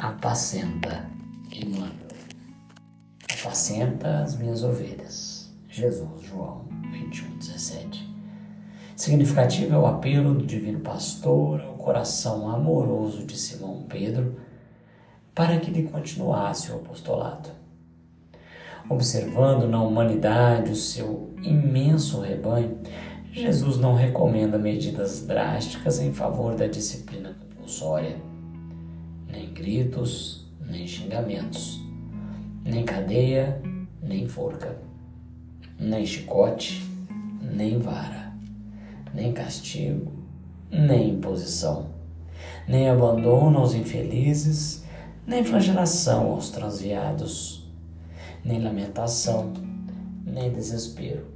apacenta Emmanuel. Apacenta as minhas ovelhas. Jesus, João 21, 17. Significativo é o apelo do Divino Pastor ao coração amoroso de Simão Pedro para que lhe continuasse o apostolado. Observando na humanidade o seu imenso rebanho, Jesus não recomenda medidas drásticas em favor da disciplina compulsória, nem gritos, nem xingamentos, nem cadeia, nem forca, nem chicote, nem vara, nem castigo, nem imposição, nem abandono aos infelizes, nem flagelação aos transviados, nem lamentação, nem desespero.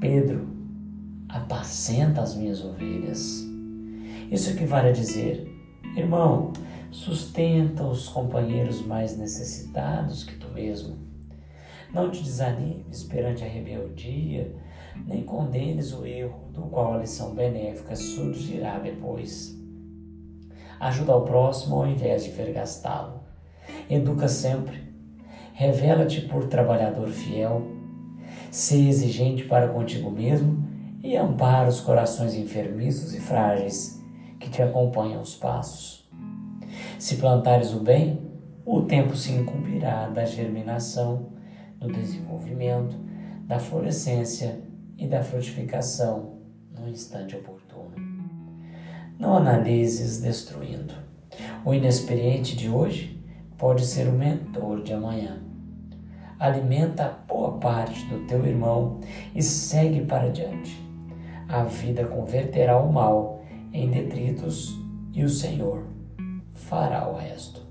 Pedro, apacenta as minhas ovelhas. Isso equivale a dizer, irmão, Sustenta os companheiros mais necessitados que tu mesmo. Não te desanimes perante a rebeldia, nem condenes o erro do qual a lição benéfica surgirá depois. Ajuda ao próximo ao invés de vergastá-lo. Educa sempre. Revela-te por trabalhador fiel. Sê exigente para contigo mesmo e ampara os corações enfermiços e frágeis que te acompanham os passos. Se plantares o bem, o tempo se incumbirá da germinação, do desenvolvimento, da florescência e da frutificação no instante oportuno. Não analises destruindo. O inexperiente de hoje pode ser o mentor de amanhã. Alimenta boa parte do teu irmão e segue para diante. A vida converterá o mal em detritos e o Senhor fará o resto.